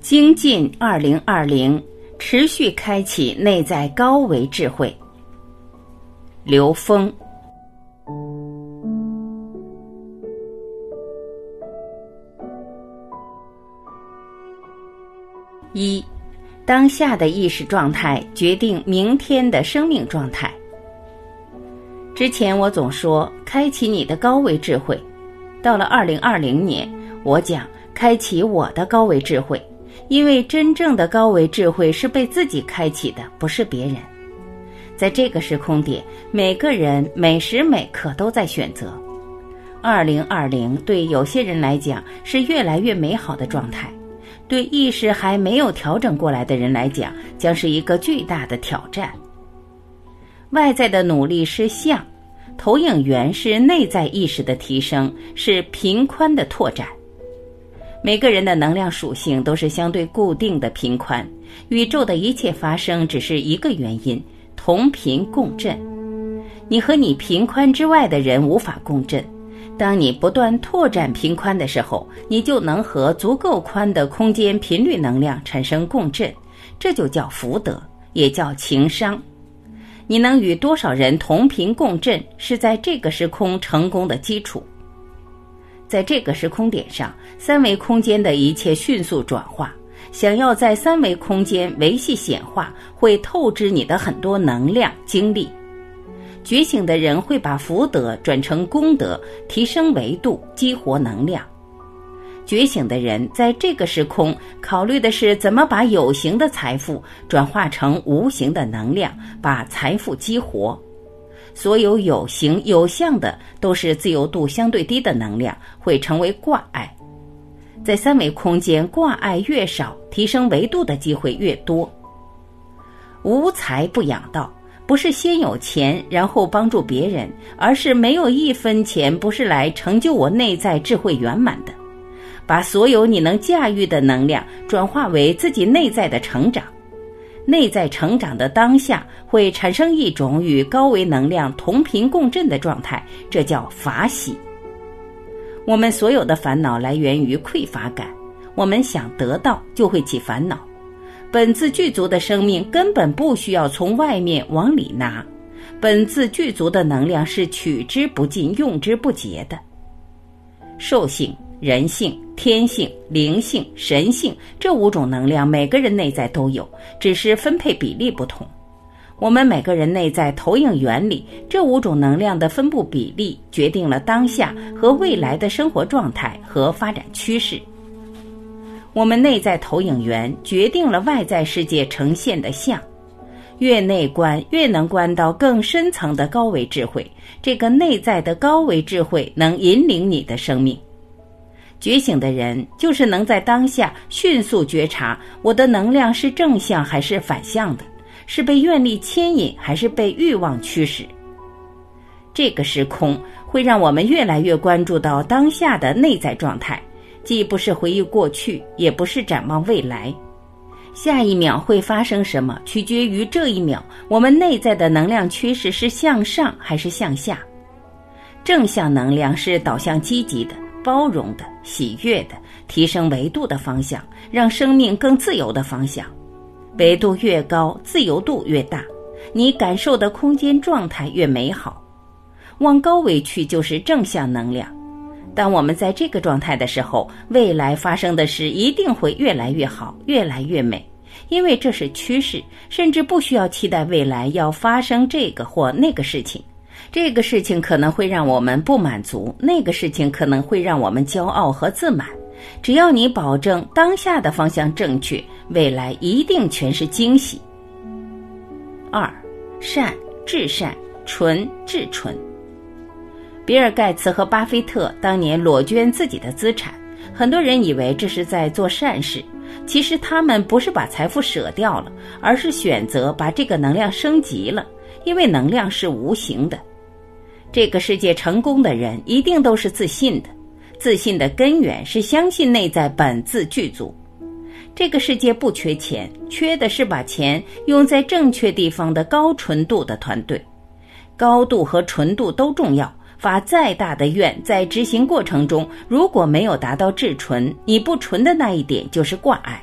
精进二零二零，持续开启内在高维智慧。刘峰。一，当下的意识状态决定明天的生命状态。之前我总说开启你的高维智慧，到了二零二零年，我讲开启我的高维智慧。因为真正的高维智慧是被自己开启的，不是别人。在这个时空点，每个人每时每刻都在选择。二零二零对有些人来讲是越来越美好的状态，对意识还没有调整过来的人来讲，将是一个巨大的挑战。外在的努力是相，投影源是内在意识的提升，是频宽的拓展。每个人的能量属性都是相对固定的频宽，宇宙的一切发生只是一个原因：同频共振。你和你频宽之外的人无法共振。当你不断拓展频宽的时候，你就能和足够宽的空间频率能量产生共振，这就叫福德，也叫情商。你能与多少人同频共振，是在这个时空成功的基础。在这个时空点上，三维空间的一切迅速转化。想要在三维空间维系显化，会透支你的很多能量精力。觉醒的人会把福德转成功德，提升维度，激活能量。觉醒的人在这个时空考虑的是怎么把有形的财富转化成无形的能量，把财富激活。所有有形有相的都是自由度相对低的能量，会成为挂碍。在三维空间，挂碍越少，提升维度的机会越多。无财不养道，不是先有钱然后帮助别人，而是没有一分钱不是来成就我内在智慧圆满的。把所有你能驾驭的能量转化为自己内在的成长。内在成长的当下，会产生一种与高维能量同频共振的状态，这叫法喜。我们所有的烦恼来源于匮乏感，我们想得到就会起烦恼。本自具足的生命根本不需要从外面往里拿，本自具足的能量是取之不尽、用之不竭的。兽性。人性、天性、灵性、神性这五种能量，每个人内在都有，只是分配比例不同。我们每个人内在投影原理，这五种能量的分布比例，决定了当下和未来的生活状态和发展趋势。我们内在投影源决定了外在世界呈现的像，越内观越能观到更深层的高维智慧。这个内在的高维智慧能引领你的生命。觉醒的人就是能在当下迅速觉察我的能量是正向还是反向的，是被愿力牵引还是被欲望驱使。这个时空会让我们越来越关注到当下的内在状态，既不是回忆过去，也不是展望未来。下一秒会发生什么，取决于这一秒我们内在的能量趋势是向上还是向下。正向能量是导向积极的。包容的、喜悦的、提升维度的方向，让生命更自由的方向。维度越高，自由度越大，你感受的空间状态越美好。往高维去就是正向能量。当我们在这个状态的时候，未来发生的事一定会越来越好，越来越美，因为这是趋势，甚至不需要期待未来要发生这个或那个事情。这个事情可能会让我们不满足，那个事情可能会让我们骄傲和自满。只要你保证当下的方向正确，未来一定全是惊喜。二，善至善，纯至纯。比尔盖茨和巴菲特当年裸捐自己的资产，很多人以为这是在做善事，其实他们不是把财富舍掉了，而是选择把这个能量升级了，因为能量是无形的。这个世界成功的人一定都是自信的，自信的根源是相信内在本自具足。这个世界不缺钱，缺的是把钱用在正确地方的高纯度的团队。高度和纯度都重要。发再大的愿，在执行过程中如果没有达到至纯，你不纯的那一点就是挂碍。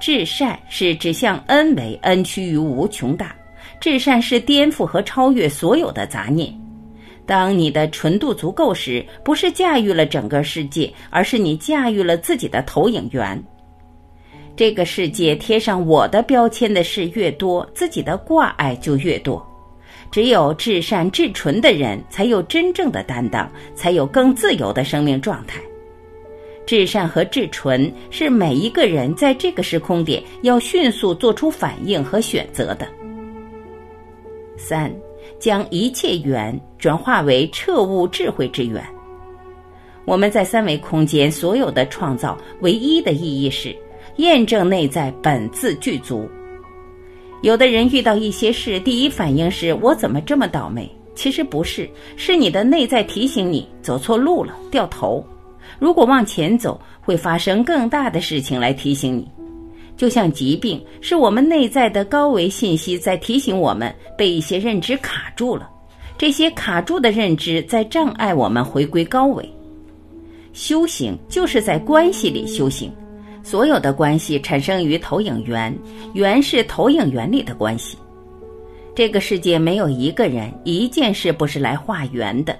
至善是指向恩为恩趋于无穷大，至善是颠覆和超越所有的杂念。当你的纯度足够时，不是驾驭了整个世界，而是你驾驭了自己的投影源。这个世界贴上我的标签的事越多，自己的挂碍就越多。只有至善至纯的人，才有真正的担当，才有更自由的生命状态。至善和至纯是每一个人在这个时空点要迅速做出反应和选择的。三，将一切缘转化为彻悟智慧之缘。我们在三维空间所有的创造，唯一的意义是。验证内在本自具足。有的人遇到一些事，第一反应是我怎么这么倒霉？其实不是，是你的内在提醒你走错路了，掉头。如果往前走，会发生更大的事情来提醒你。就像疾病，是我们内在的高维信息在提醒我们被一些认知卡住了。这些卡住的认知在障碍我们回归高维。修行就是在关系里修行。所有的关系产生于投影源，源是投影源里的关系。这个世界没有一个人、一件事不是来化缘的，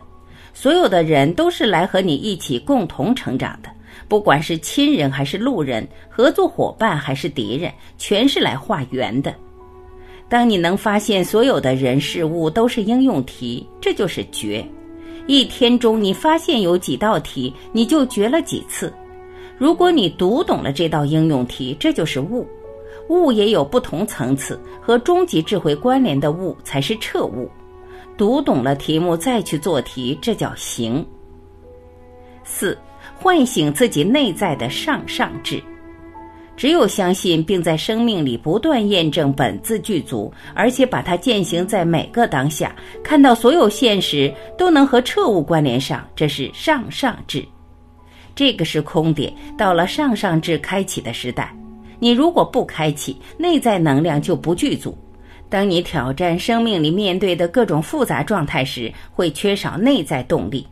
所有的人都是来和你一起共同成长的。不管是亲人还是路人，合作伙伴还是敌人，全是来化缘的。当你能发现所有的人事物都是应用题，这就是觉。一天中你发现有几道题，你就觉了几次。如果你读懂了这道应用题，这就是悟。悟也有不同层次，和终极智慧关联的悟才是彻悟。读懂了题目再去做题，这叫行。四，唤醒自己内在的上上智。只有相信并在生命里不断验证本自具足，而且把它践行在每个当下，看到所有现实都能和彻悟关联上，这是上上智。这个是空点，到了上上智开启的时代。你如果不开启，内在能量就不具足。当你挑战生命里面对的各种复杂状态时，会缺少内在动力。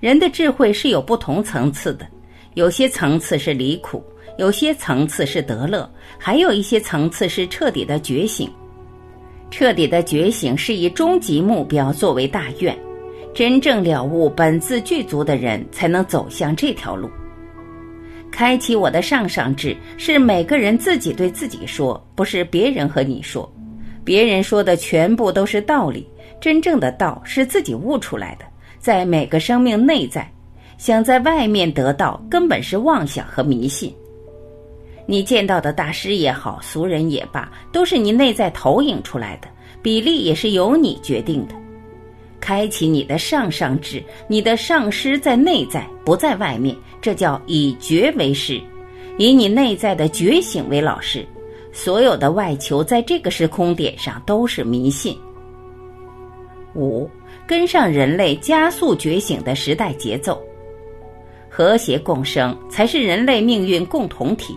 人的智慧是有不同层次的，有些层次是离苦，有些层次是得乐，还有一些层次是彻底的觉醒。彻底的觉醒是以终极目标作为大愿。真正了悟本自具足的人，才能走向这条路。开启我的上上智，是每个人自己对自己说，不是别人和你说。别人说的全部都是道理，真正的道是自己悟出来的，在每个生命内在。想在外面得到，根本是妄想和迷信。你见到的大师也好，俗人也罢，都是你内在投影出来的，比例也是由你决定的。开启你的上上智，你的上师在内在，不在外面，这叫以觉为师，以你内在的觉醒为老师。所有的外求在这个时空点上都是迷信。五，跟上人类加速觉醒的时代节奏，和谐共生才是人类命运共同体。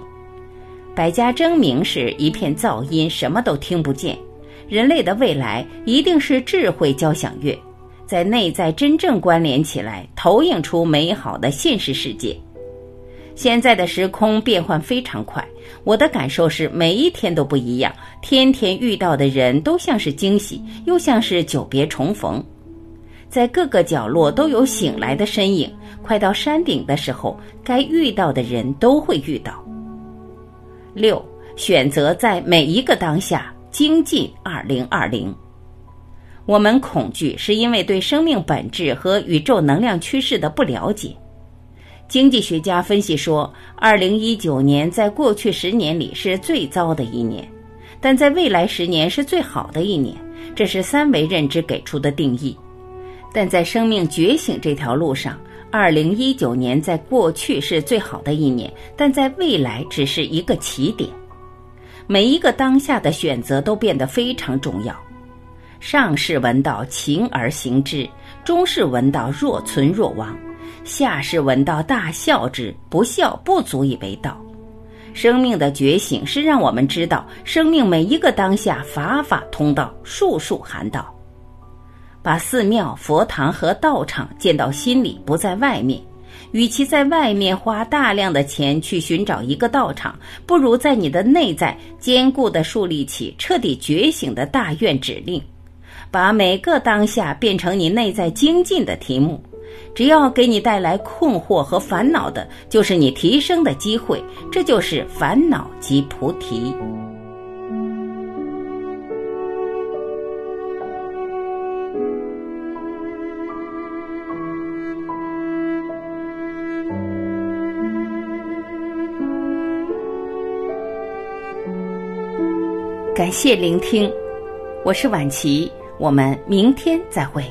百家争鸣时一片噪音，什么都听不见。人类的未来一定是智慧交响乐。在内在真正关联起来，投影出美好的现实世界。现在的时空变换非常快，我的感受是每一天都不一样，天天遇到的人都像是惊喜，又像是久别重逢。在各个角落都有醒来的身影，快到山顶的时候，该遇到的人都会遇到。六，选择在每一个当下精进二零二零。我们恐惧，是因为对生命本质和宇宙能量趋势的不了解。经济学家分析说，二零一九年在过去十年里是最糟的一年，但在未来十年是最好的一年。这是三维认知给出的定义。但在生命觉醒这条路上，二零一九年在过去是最好的一年，但在未来只是一个起点。每一个当下的选择都变得非常重要。上士闻道，勤而行之；中士闻道，若存若亡；下士闻道，大孝之。不孝，不足以为道。生命的觉醒是让我们知道，生命每一个当下，法法通道，术术含道。把寺庙、佛堂和道场建到心里，不在外面。与其在外面花大量的钱去寻找一个道场，不如在你的内在坚固的树立起彻底觉醒的大愿指令，把每个当下变成你内在精进的题目。只要给你带来困惑和烦恼的，就是你提升的机会。这就是烦恼即菩提。感谢聆听，我是晚琪，我们明天再会。